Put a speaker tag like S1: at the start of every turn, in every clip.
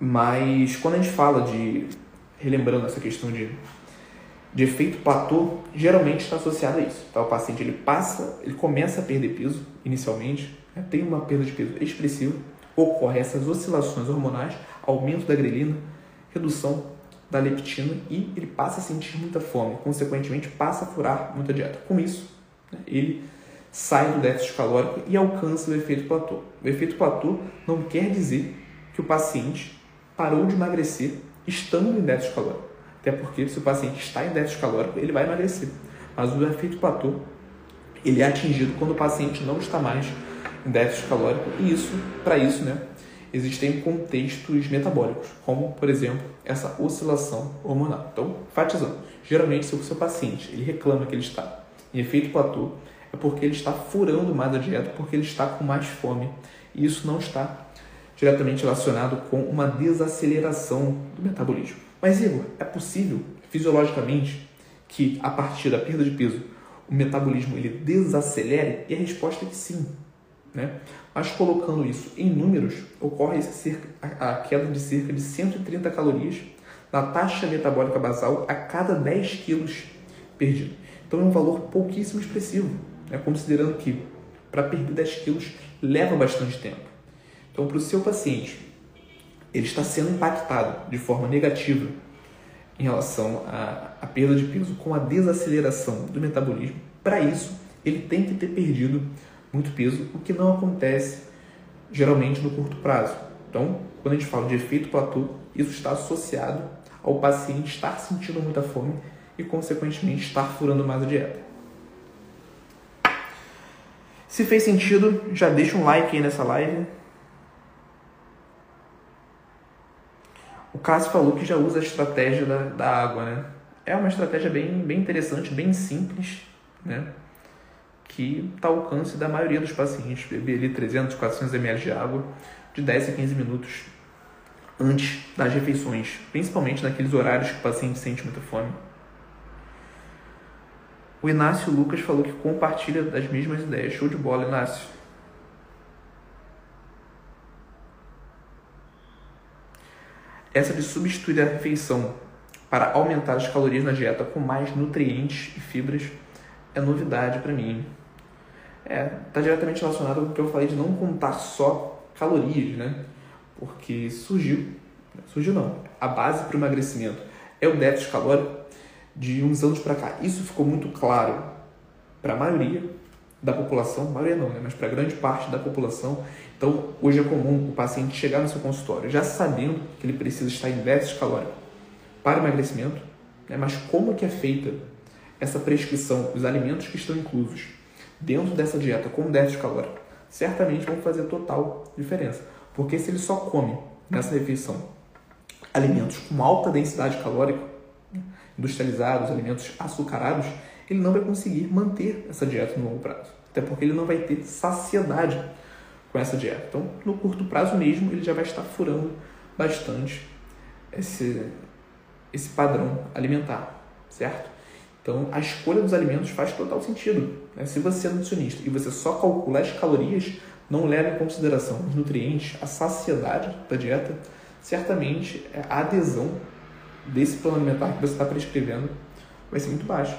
S1: Mas quando a gente fala de, relembrando essa questão de, de efeito platô, geralmente está associado a isso. Tá? O paciente ele passa, ele começa a perder peso inicialmente, né? tem uma perda de peso expressiva, ocorre essas oscilações hormonais, aumento da grelina, redução da leptina e ele passa a sentir muita fome, consequentemente passa a furar muita dieta. Com isso, né, ele sai do déficit calórico e alcança o efeito platô. O efeito platô não quer dizer que o paciente parou de emagrecer estando em déficit calórico. Até porque se o paciente está em déficit calórico, ele vai emagrecer. Mas o efeito platô, ele é atingido quando o paciente não está mais em déficit calórico. E isso, para isso, né, existem contextos metabólicos, como, por exemplo, essa oscilação hormonal. Então, enfatizando, geralmente se o seu paciente ele reclama que ele está em efeito platô, é porque ele está furando mais a dieta, porque ele está com mais fome. E isso não está diretamente relacionado com uma desaceleração do metabolismo. Mas, Igor, é possível fisiologicamente que a partir da perda de peso o metabolismo ele desacelere? E a resposta é que sim. Né? Mas colocando isso em números, ocorre cerca, a queda de cerca de 130 calorias na taxa metabólica basal a cada 10 quilos perdido. Então é um valor pouquíssimo expressivo, né? considerando que para perder 10 quilos leva bastante tempo. Então, para o seu paciente, ele está sendo impactado de forma negativa em relação à, à perda de peso com a desaceleração do metabolismo. Para isso, ele tem que ter perdido muito peso, o que não acontece geralmente no curto prazo. Então, quando a gente fala de efeito platô, isso está associado ao paciente estar sentindo muita fome e, consequentemente, estar furando mais a dieta. Se fez sentido, já deixa um like aí nessa live. O Cássio falou que já usa a estratégia da, da água, né? É uma estratégia bem, bem interessante, bem simples, né? Que está ao alcance da maioria dos pacientes. Beber ali 300, 400 ml de água de 10 a 15 minutos antes das refeições, principalmente naqueles horários que o paciente sente muita fome. O Inácio Lucas falou que compartilha das mesmas ideias. Show de bola, Inácio. Essa de substituir a refeição para aumentar as calorias na dieta com mais nutrientes e fibras é novidade para mim. É, tá diretamente relacionado com o que eu falei de não contar só calorias, né? Porque surgiu, surgiu não, a base para o emagrecimento é o déficit calórico de uns anos para cá. Isso ficou muito claro para a maioria da população, maioria não, né? mas para grande parte da população. Então, hoje é comum o paciente chegar no seu consultório já sabendo que ele precisa estar em déficit calórico para emagrecimento, né? mas como que é feita essa prescrição, os alimentos que estão inclusos dentro dessa dieta com déficit calórico, certamente vão fazer total diferença. Porque se ele só come nessa refeição alimentos com alta densidade calórica, industrializados, alimentos açucarados, ele não vai conseguir manter essa dieta no longo prazo. Até porque ele não vai ter saciedade com essa dieta. Então, no curto prazo mesmo, ele já vai estar furando bastante esse, esse padrão alimentar, certo? Então, a escolha dos alimentos faz total sentido. Né? Se você é nutricionista e você só calcula as calorias, não leva em consideração os nutrientes, a saciedade da dieta, certamente a adesão desse plano alimentar que você está prescrevendo vai ser muito baixa.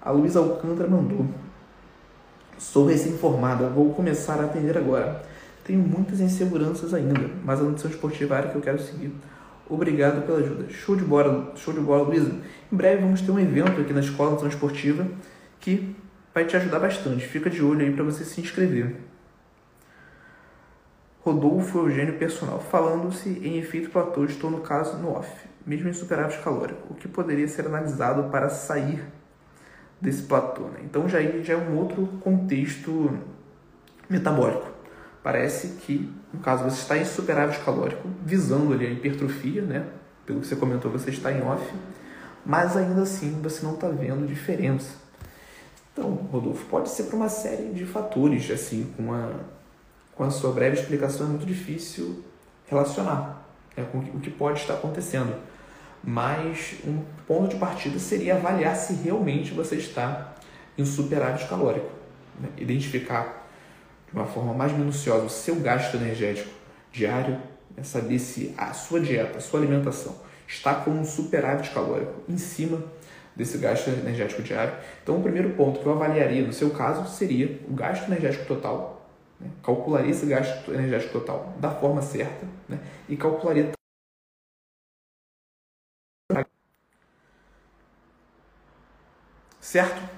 S1: A Luísa Alcântara mandou. Sou recém-formada, vou começar a atender agora. Tenho muitas inseguranças ainda, mas a nutrição esportiva é a área que eu quero seguir. Obrigado pela ajuda. Show de bola, show de bola, Luísa. Em breve vamos ter um evento aqui na Escola Nutrição Esportiva que vai te ajudar bastante. Fica de olho aí para você se inscrever. Rodolfo Eugênio Personal, falando-se em efeito platô, estou no caso no off, mesmo em superávit calórico, o que poderia ser analisado para sair desse platô. Né? Então já, já é um outro contexto metabólico. Parece que, no caso, você está em superávit calórico, visando ali a hipertrofia, né? Pelo que você comentou, você está em off, mas ainda assim você não está vendo diferença. Então, Rodolfo, pode ser por uma série de fatores, assim, com a com a sua breve explicação é muito difícil relacionar né, com o que pode estar acontecendo. mas um ponto de partida seria avaliar se realmente você está em superávit calórico. Né? Identificar de uma forma mais minuciosa o seu gasto energético diário, né? saber se a sua dieta, a sua alimentação está com um superávit calórico em cima desse gasto energético diário. Então, o primeiro ponto que eu avaliaria no seu caso seria o gasto energético total. Né? Calcularia esse gasto energético total da forma certa né? e calcularia Certo?